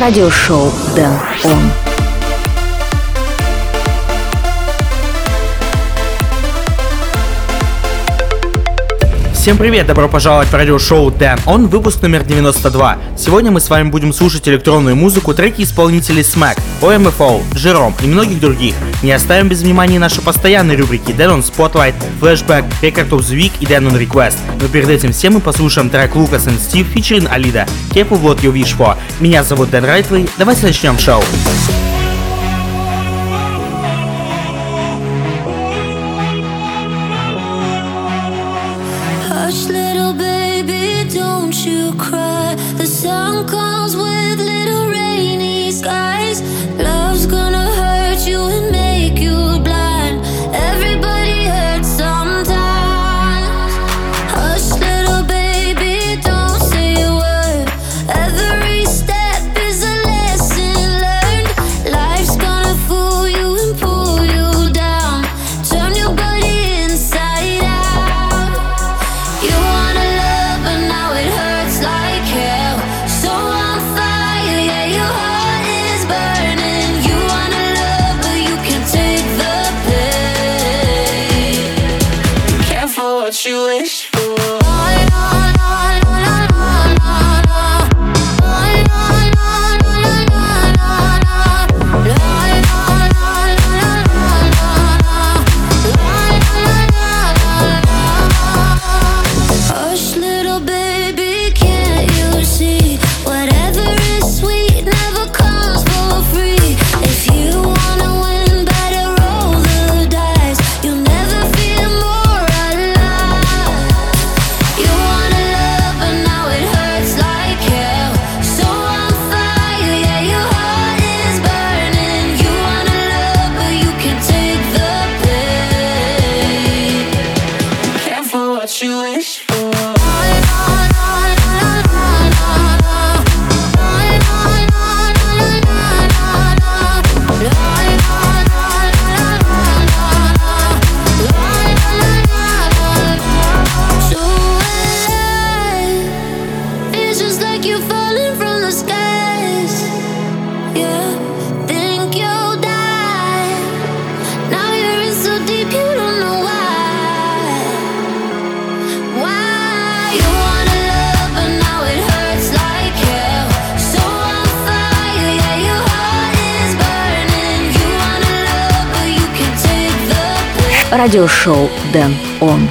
радиошоу Дэн Он. Всем привет, добро пожаловать в радиошоу Дэн Он, выпуск номер 92. Сегодня мы с вами будем слушать электронную музыку, треки исполнителей Smack, OMFO, Jerome и многих других. Не оставим без внимания наши постоянные рубрики Дэн On Spotlight, Flashback, Record of the Week и Дэн On Request. Но перед этим всем мы послушаем трек Лукас и Стив featuring Алида, Careful What You Wish. Меня зовут Дэн Райтли, давайте начнем шоу. Радиошоу Дэн Он.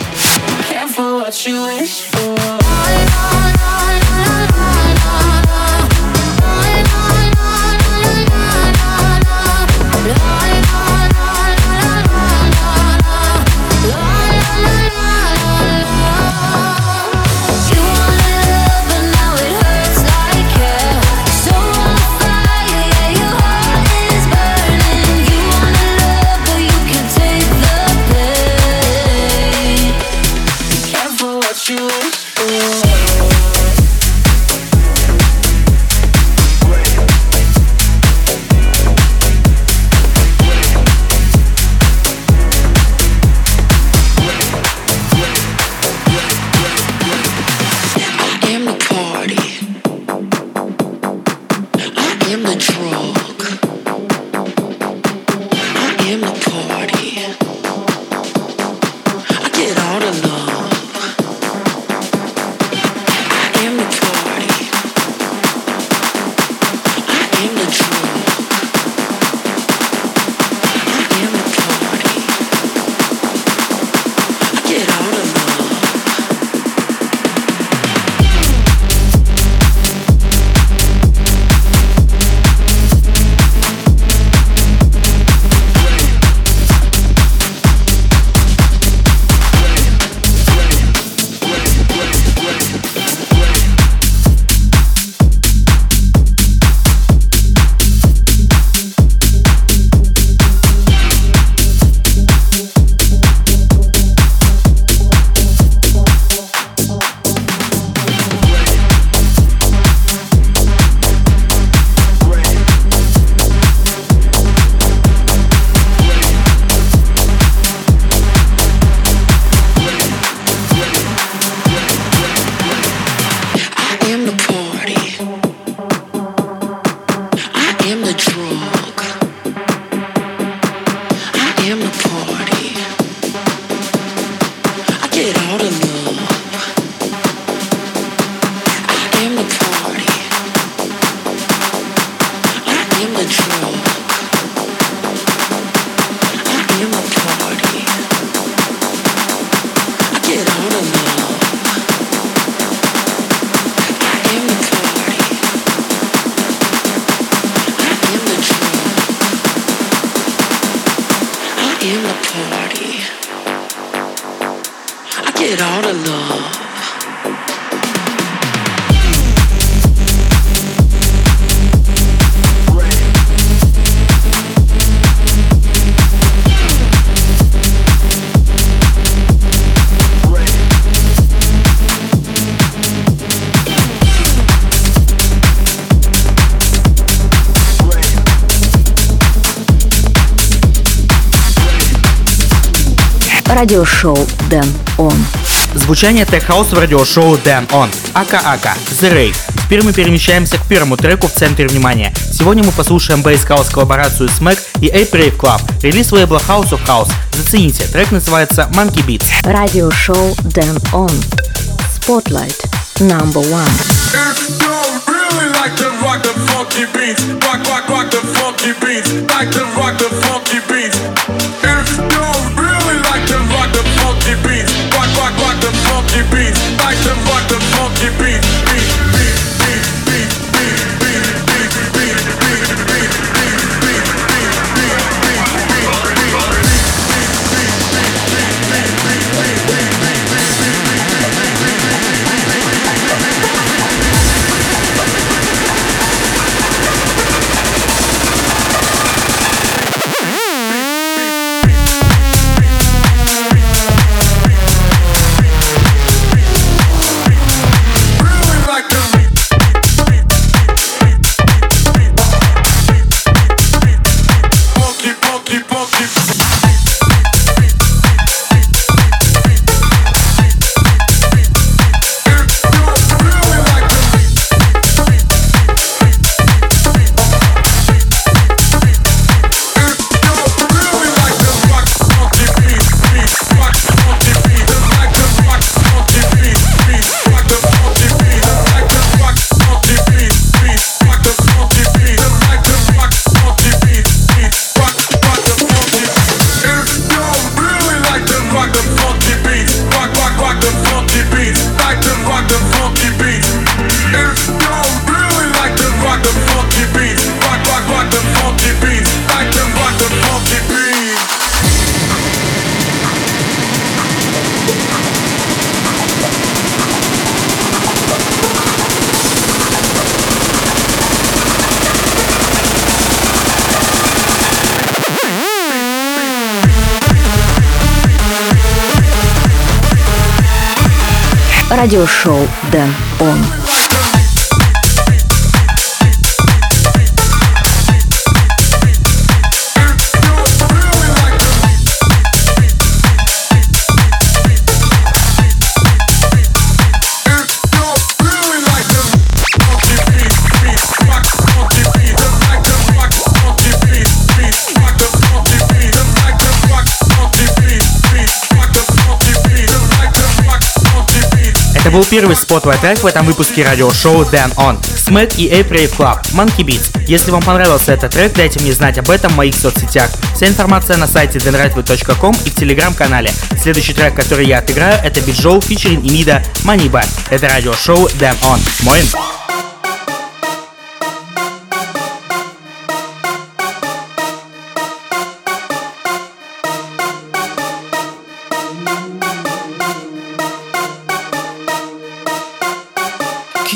in the draw. Радиошоу Дэн Он. Звучание тех-хауса в радиошоу Den ON, aka aka, The Rave. Теперь мы перемещаемся к первому треку в центре внимания. Сегодня мы послушаем bass house коллаборацию с Mac и Ape Rave Club, релиз лейбла House of House. Зацените, трек называется Monkey Beats. Радиошоу Den ON. Spotlight number one. If you really like to rock the funky beats, rock, rock, rock the funky beats, like to rock the Радиошоу Дэн Он. Был первый spotlight трек в этом выпуске радиошоу Den ON. Smack и Rave Club, Monkey Beats. Если вам понравился этот трек, дайте мне знать об этом в моих соцсетях. Вся информация на сайте denrightway.com и в телеграм-канале. Следующий трек, который я отыграю, это Bijou featuring Имида Back. Это радиошоу Den ON. Моин.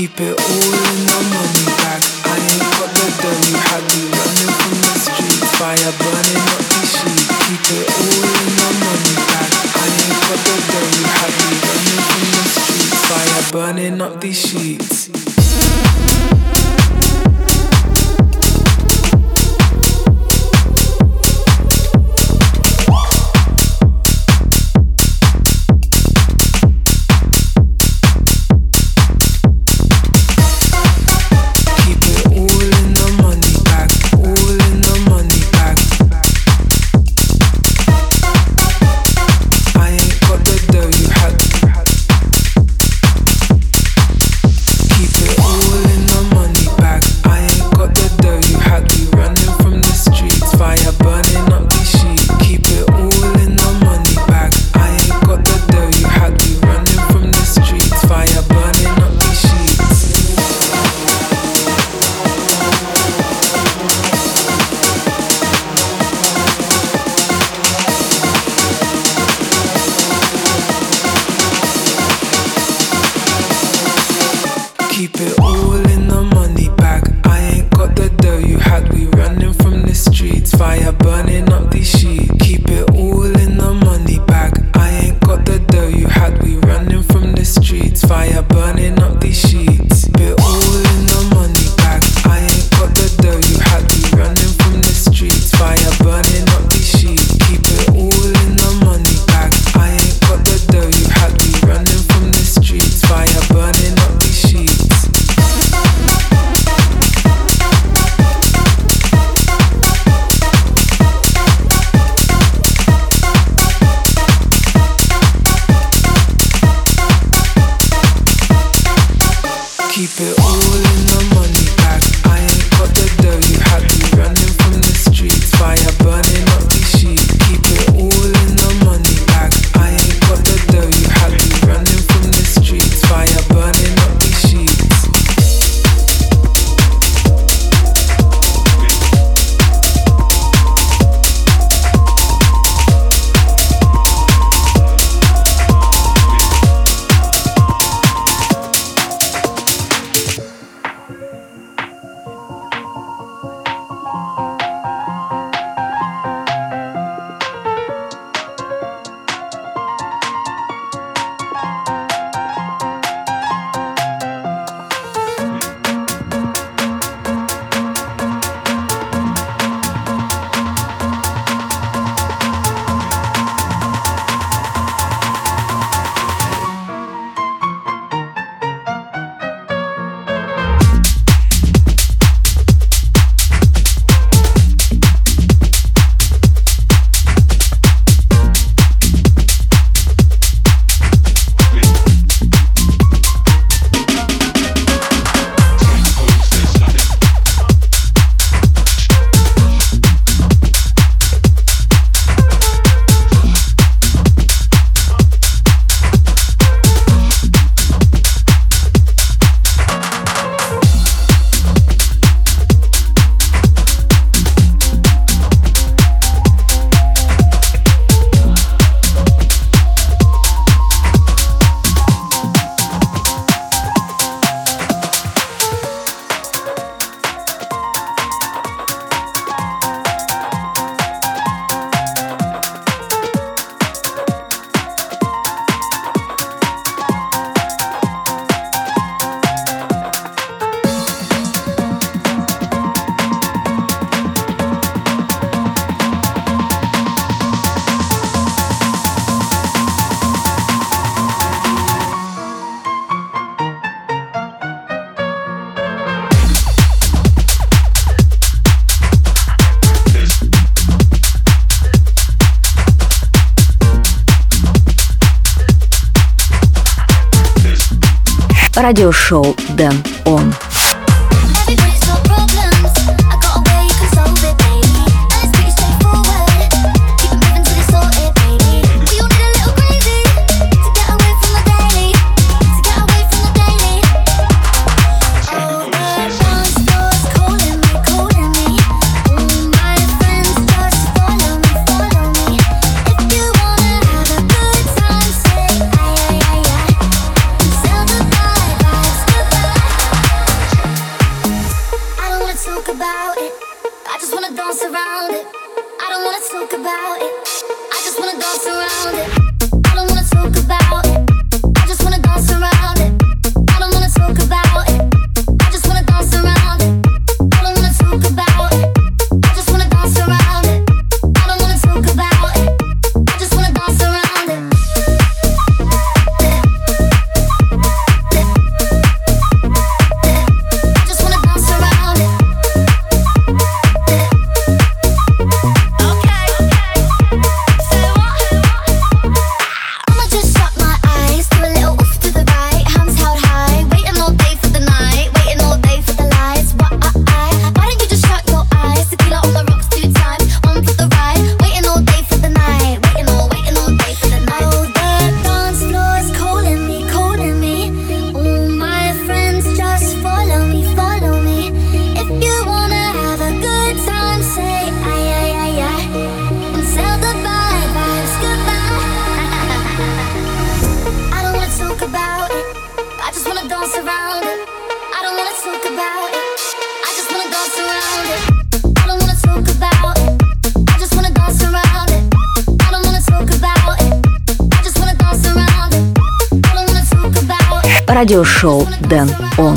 Keep it all in my money bag. I ain't got the dough, you had me running from the streets. Fire burning up the sheet. Keep it all in the money bag. I ain't got the dough, you had me running from the streets. Fire burning up the sheets. Радиошоу Дэн Он. Радиошоу Den ON.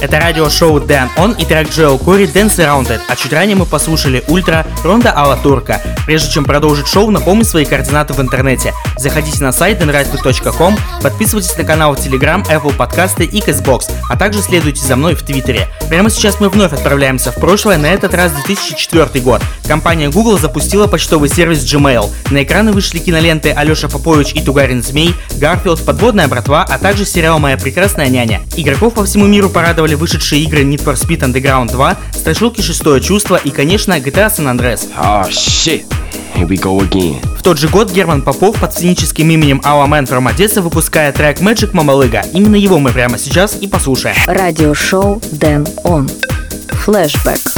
Это радиошоу Den ON и трек Joel Corry Dance Around It, а чуть ранее мы послушали Ultra Rondo Alla Turca. Прежде чем продолжить шоу, напомню свои координаты в интернете. Заходите на сайт denrightway.com, подписывайтесь на канал в Telegram, Apple подкасты и Castbox, а также следуйте за мной в Твиттере. Прямо сейчас мы вновь отправляемся в прошлое, на этот раз 2004 год. Компания Google запустила почтовый сервис Gmail. На экраны вышли киноленты Алеша Попович и Тугарин Змей, Гарфилд, Подводная братва, а также сериал Моя прекрасная няня. Игроков по всему миру порадовали вышедшие игры Need for Speed Underground 2, страшилки Шестое чувство и, конечно, GTA San Andreas. Oh shit. Here we go again. В тот же год Герман Попов под сценическим именем Our Man from Odessa выпускает трек Magic Мамалыга. Именно его мы прямо сейчас и послушаем. Радиошоу Дэн Он. Флэшбэк.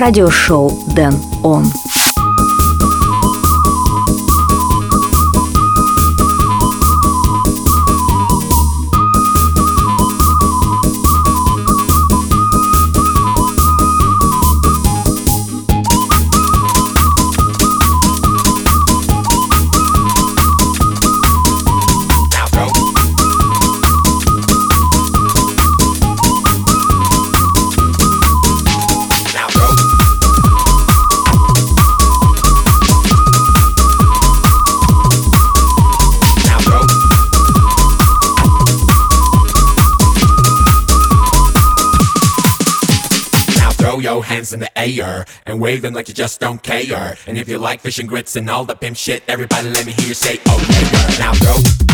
Радиошоу Дэн Он. Hands in the air and wave them like you just don't care. And if you like fish and grits and all the pimp shit, everybody let me hear you say, oh yeah. Now throw.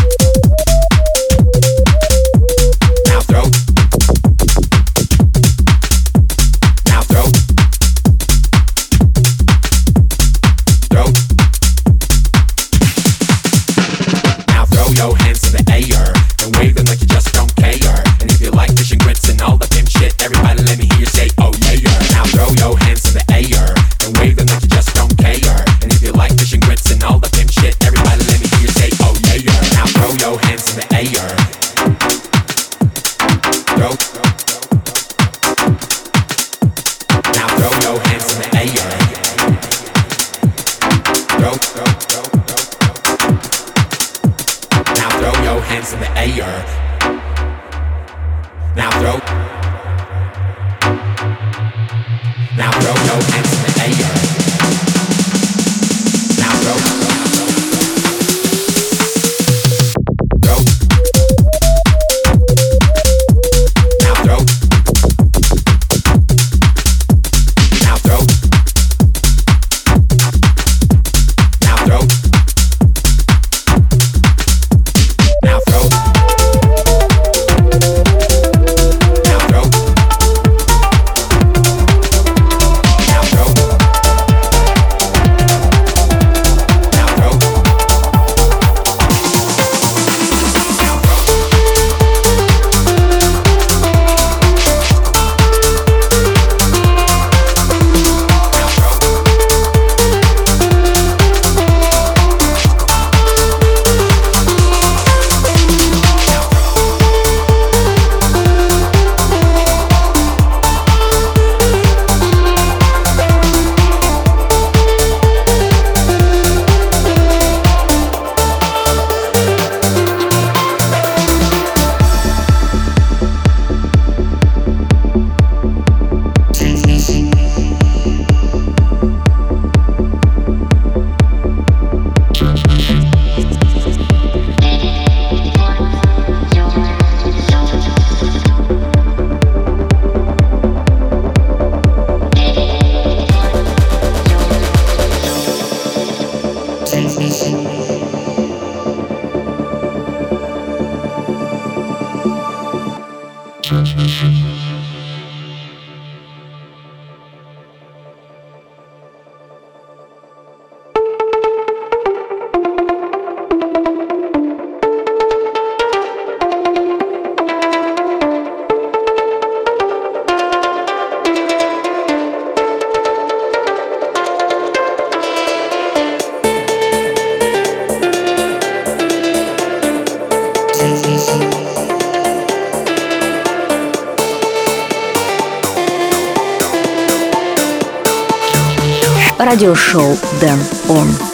радиошоу Дэн Он.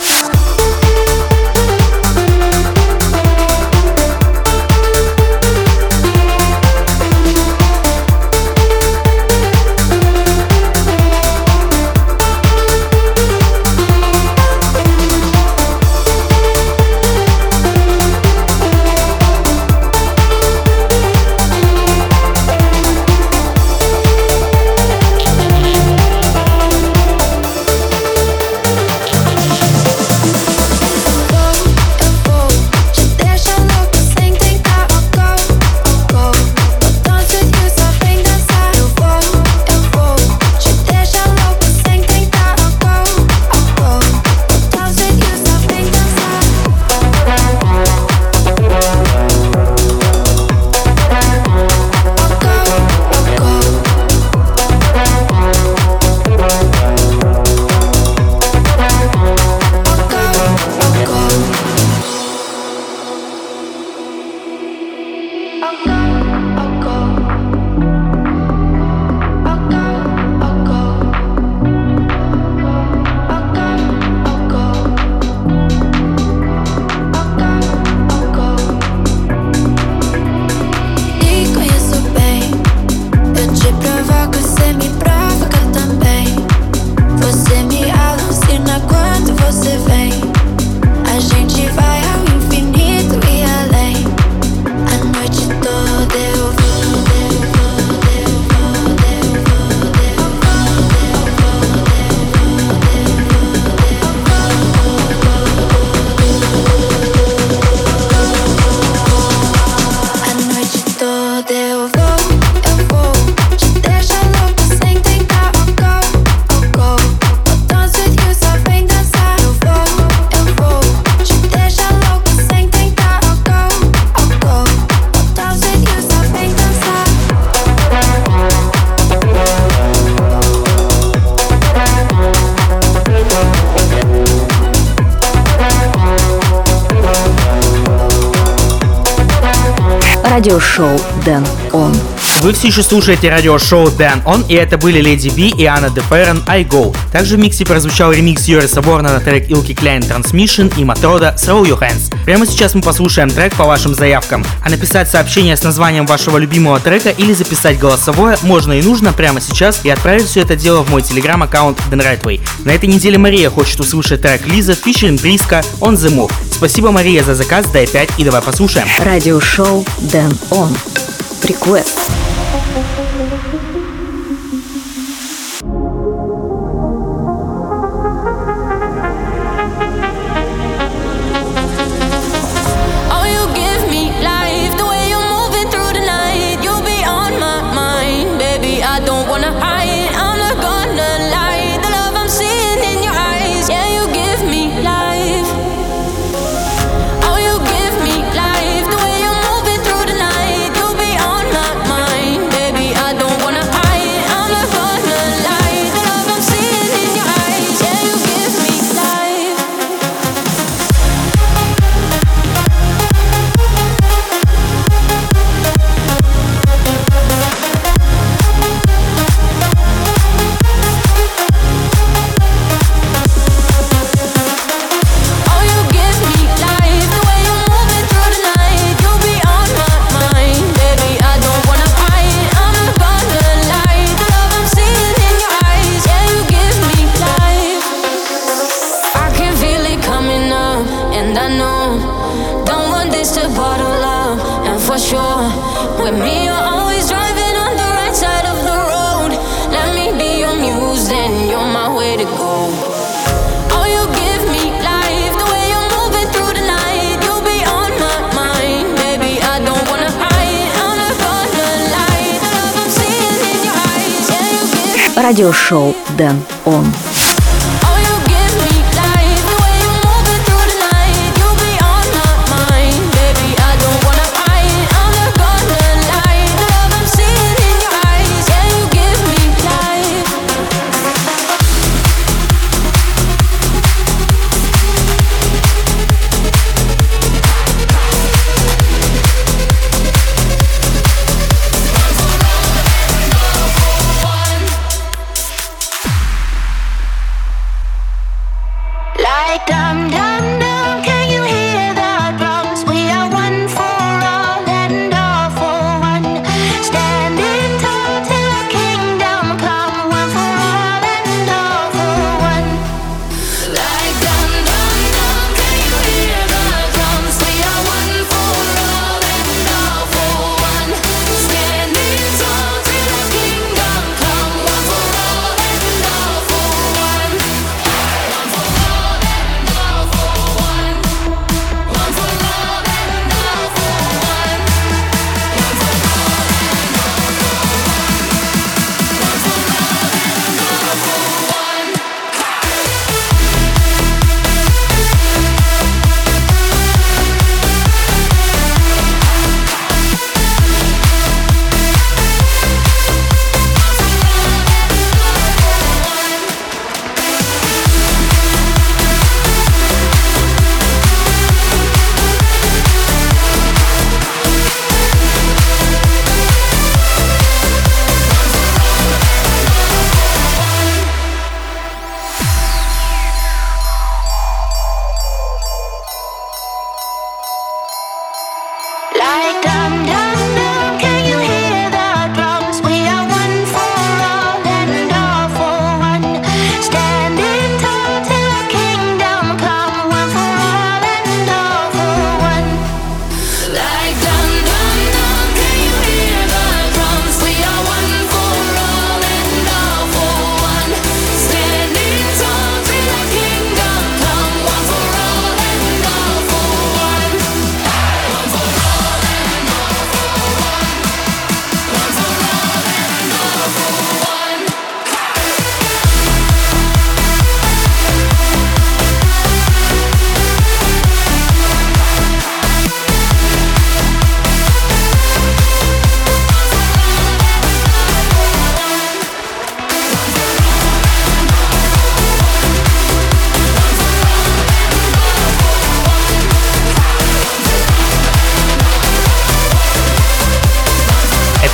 все еще слушаете радиошоу Дэн On и это были Леди Би и Анна Де Феррен I Go. Также в миксе прозвучал ремикс Йориса Борна на трек Илки Клайн Transmission и Матрода Throw Your Hands. Прямо сейчас мы послушаем трек по вашим заявкам. А написать сообщение с названием вашего любимого трека или записать голосовое можно и нужно прямо сейчас и отправить все это дело в мой телеграм-аккаунт Dan Rightway. На этой неделе Мария хочет услышать трек Лиза Фишерин Бриска On The Move. Спасибо, Мария, за заказ, дай 5 и давай послушаем. Радиошоу Дэн Он. Request.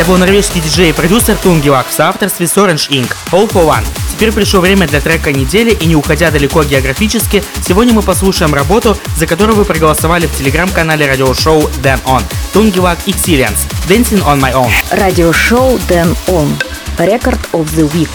его норвежский диджей и продюсер Тунгелак в соавторстве с Orange Inc. All for One. Теперь пришло время для трека недели, и не уходя далеко географически, сегодня мы послушаем работу, за которую вы проголосовали в телеграм-канале радиошоу Dan On. Тунгелак Experience. Dancing on my own. Радиошоу Dan On. Record of the Week.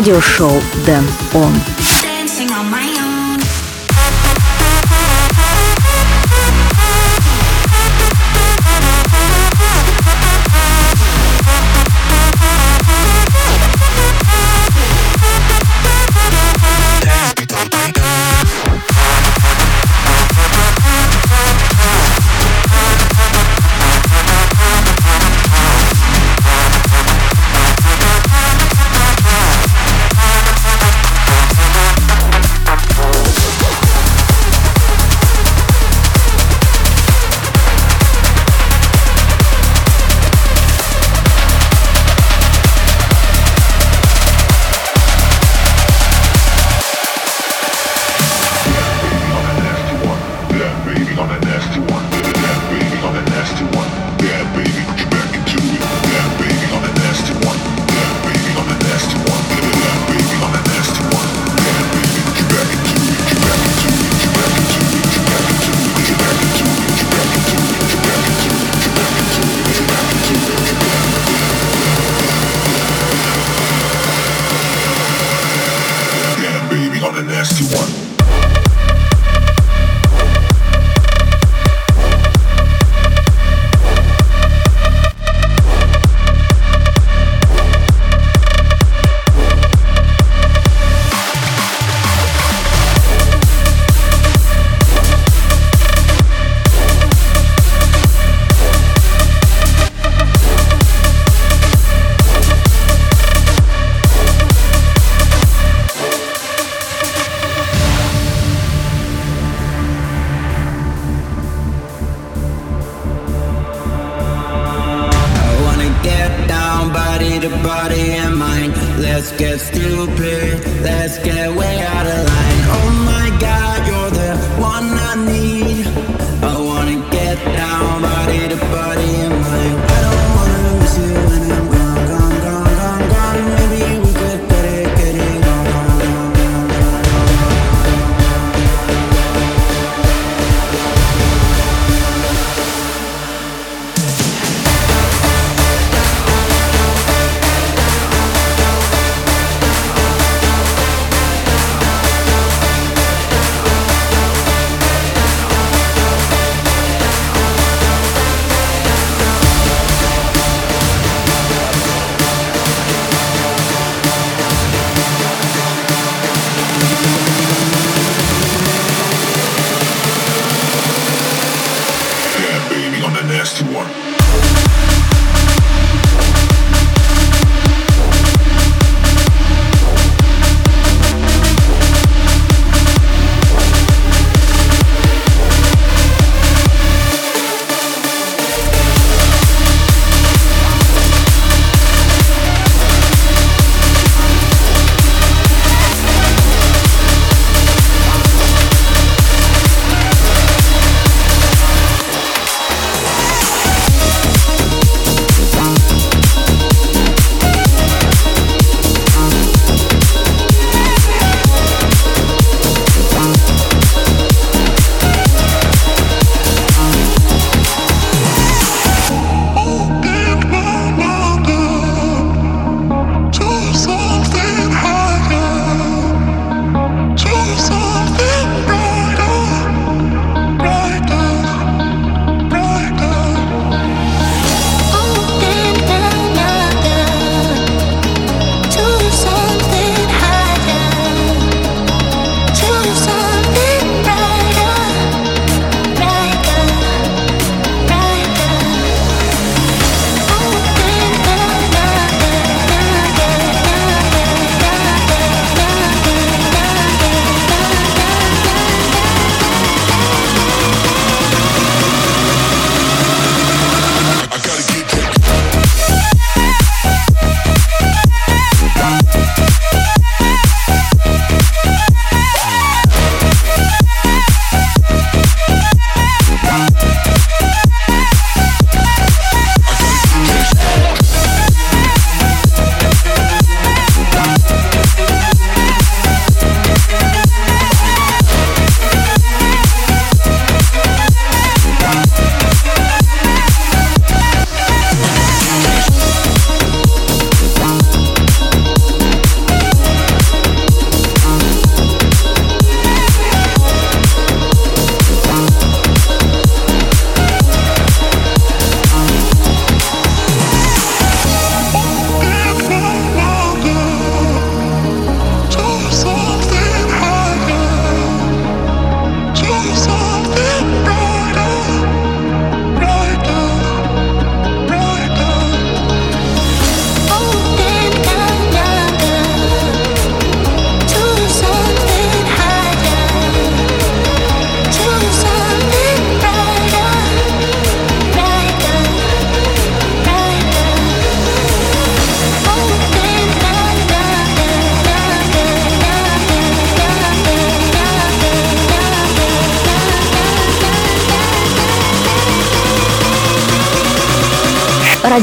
радиошоу «Дэн Он».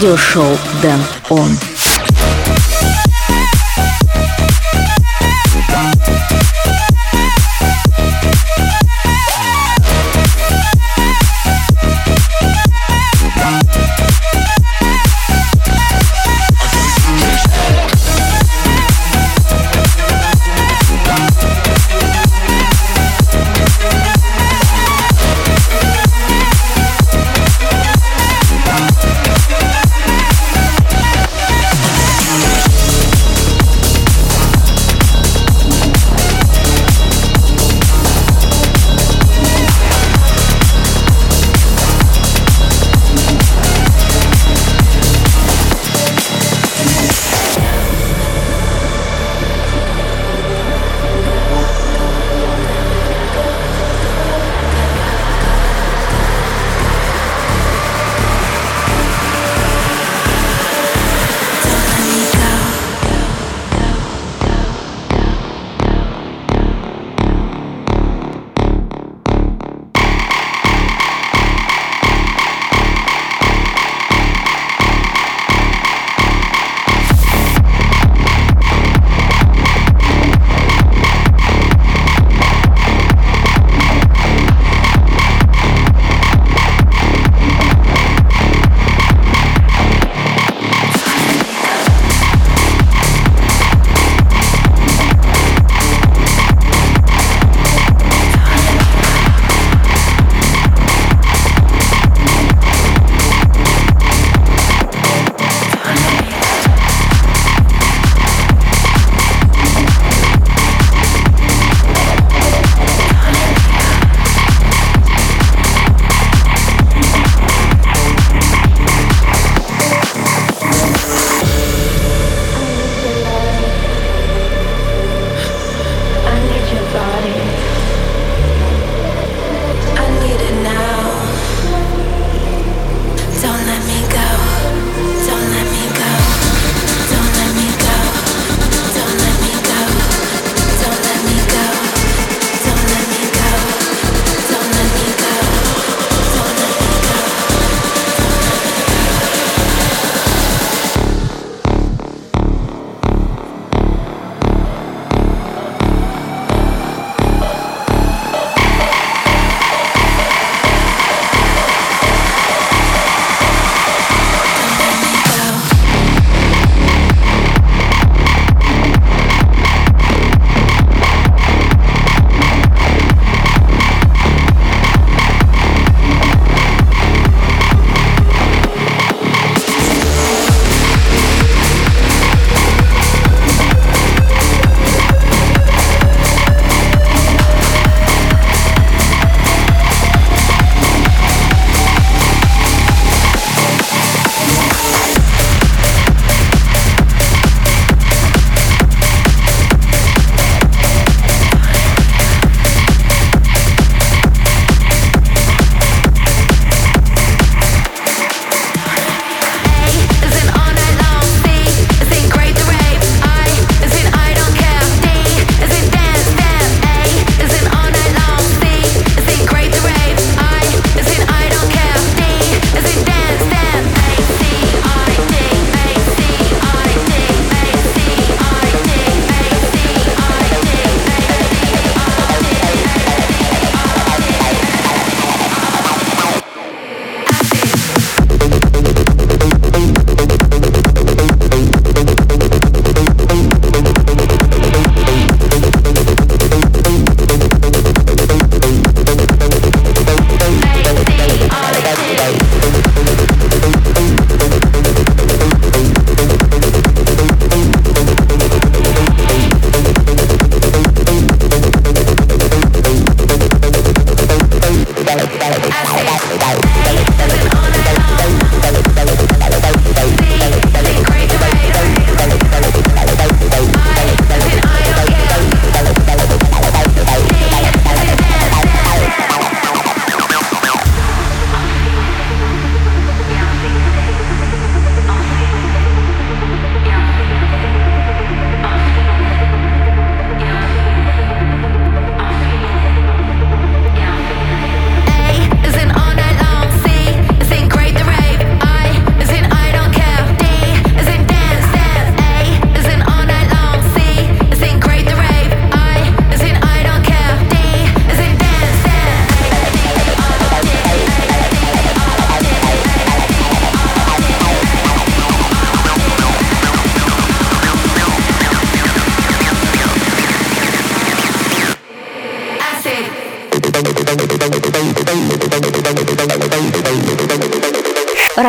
Радиошоу Дэн Он.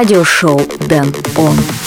Радиошоу Дэн Он.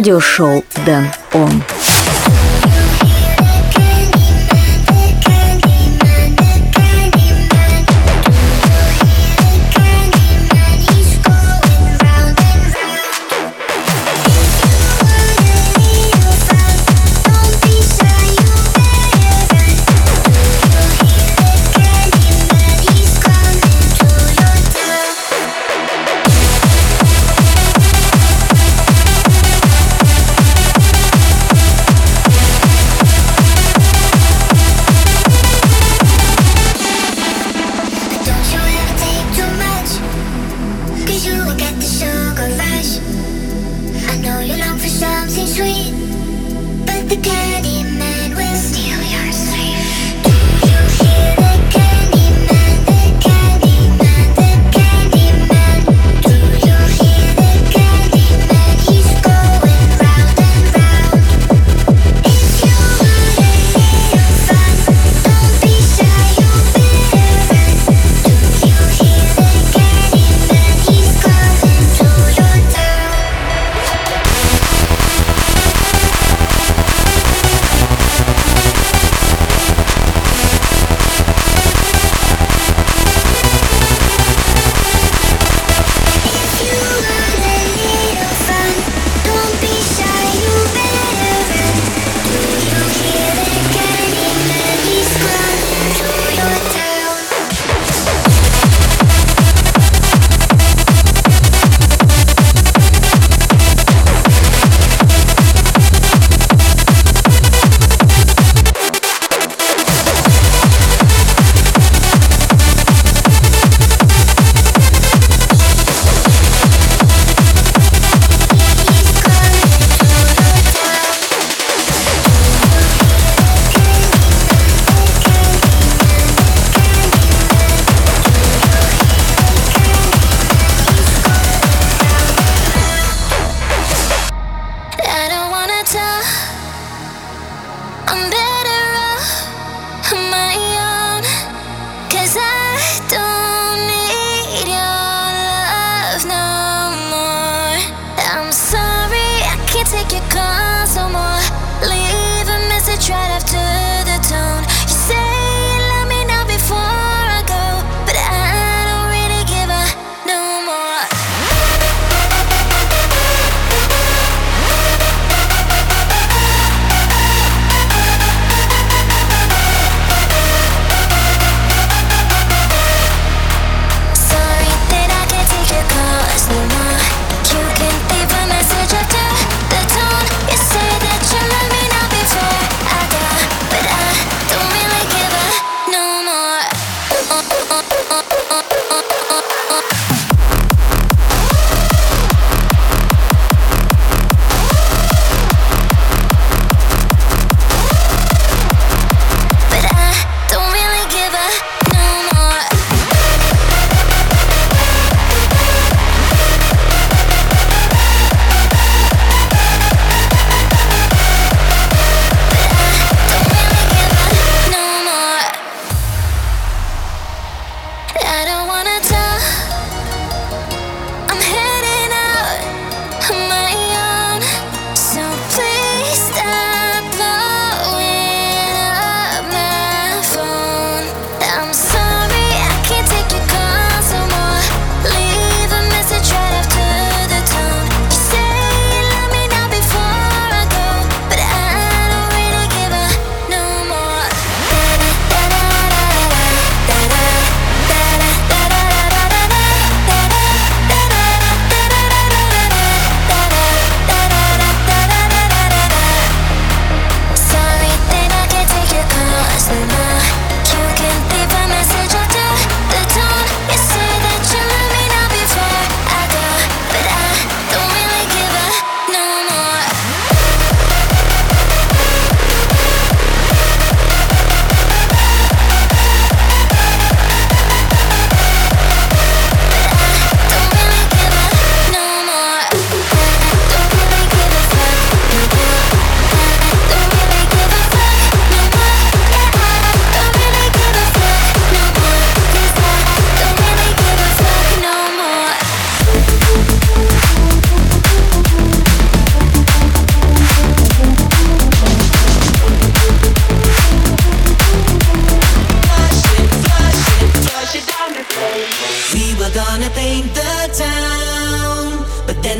Радиошоу Дэн Он.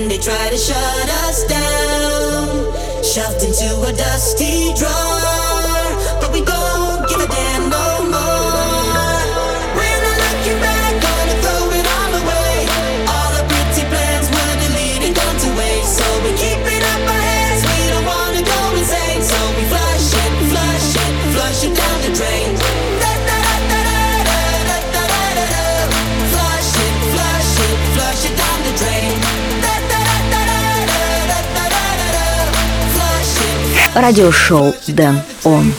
when they try to shut us down. Shoved into a dusty drawer, but we don't give a damn. No. радиошоу «Дэн Он».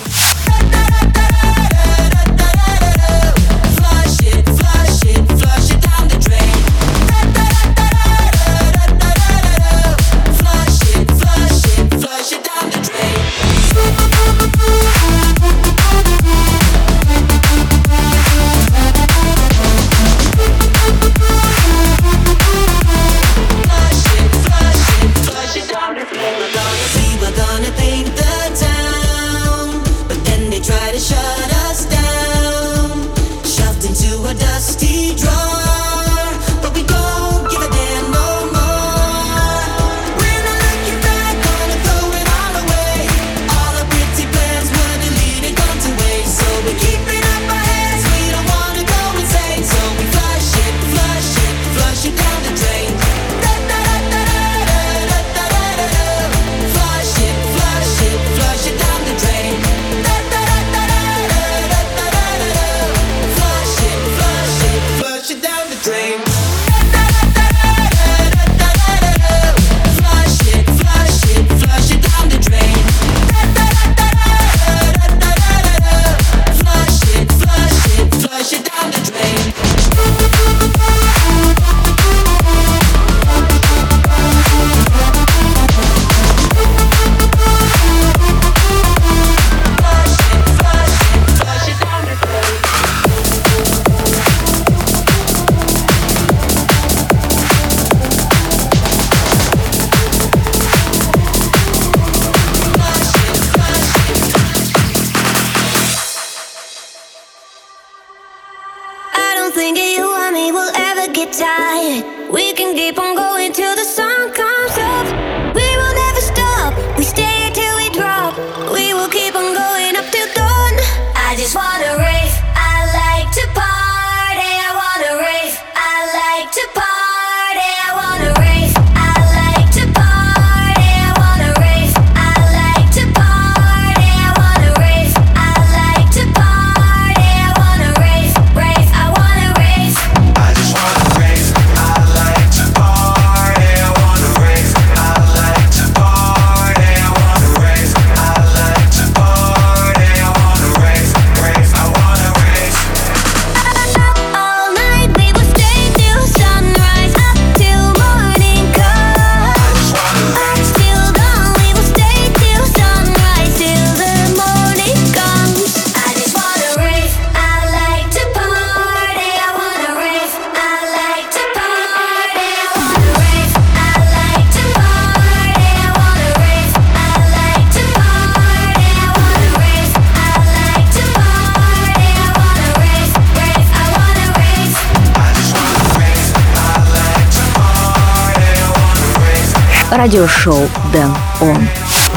радиошоу Дэн Он.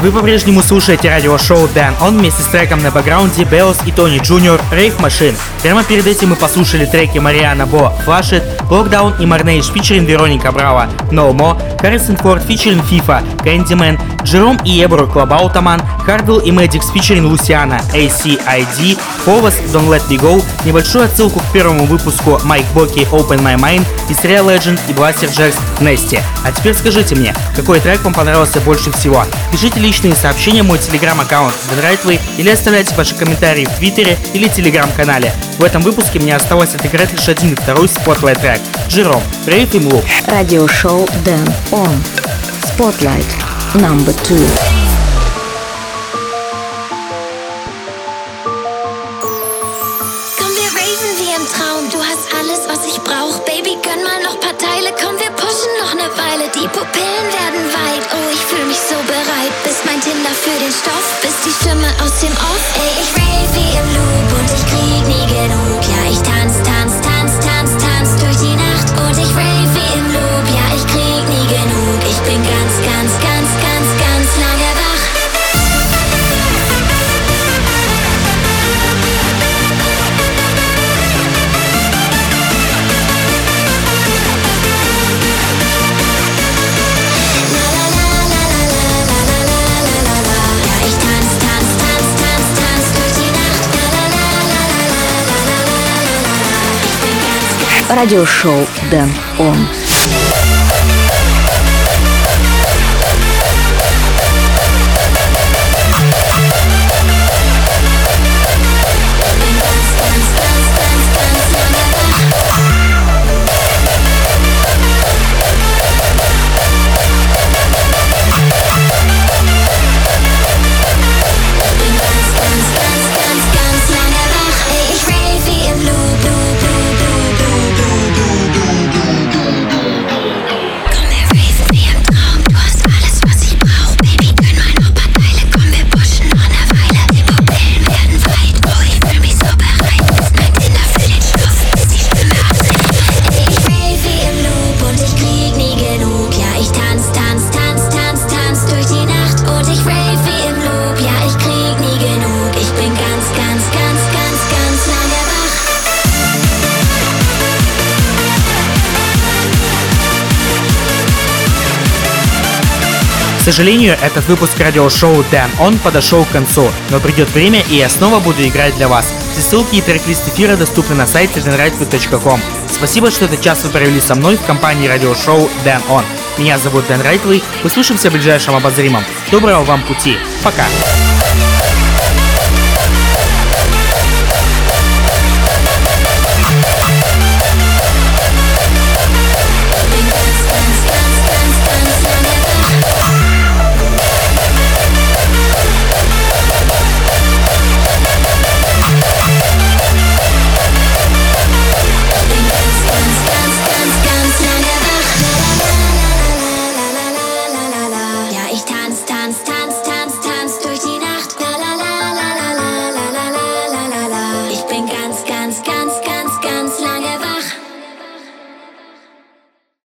Вы по-прежнему слушаете радиошоу Дэн Он вместе с треком на бэкграунде Беллс и Тони Джуниор Рейв Машин. Прямо перед этим мы послушали треки Мариана Бо Флашет, Локдаун и Марнейш фичерин Вероника Брава, No Mo, Харрисон Форд фичерин Фифа, Кэндимен, Джером и Эбру Клабаутаман, Хардвелл и Мэдикс фичерин Лусиана, ACID, Повас, Don't Let Me Go, Небольшую отсылку к первому выпуску Майк Боки Open My Mind из сериала Legend и была Сержерс Нести. А теперь скажите мне, какой трек вам понравился больше всего? Пишите личные сообщения в мой телеграм-аккаунт denrightway или оставляйте ваши комментарии в твиттере или телеграм-канале. В этом выпуске мне осталось отыграть лишь один и второй spotlight трек. Джером, привет им лук. Радиошоу Den ON. Spotlight number two. Pupillen werden weit, oh ich fühl mich so bereit. Bis mein Tinder für den Stoff, bis die Stimme aus dem Off, ey. радиошоу «Дэн Он». Сожалению, этот выпуск радиошоу Дэн Он подошел к концу, но придет время и я снова буду играть для вас. Все ссылки и трек-лист эфира доступны на сайте denrightway.com. Спасибо, что этот час вы провели со мной в компании радиошоу Дэн Он. Меня зовут Дэн Райтвей. Услышимся в ближайшем обозримом. Доброго вам пути. Пока.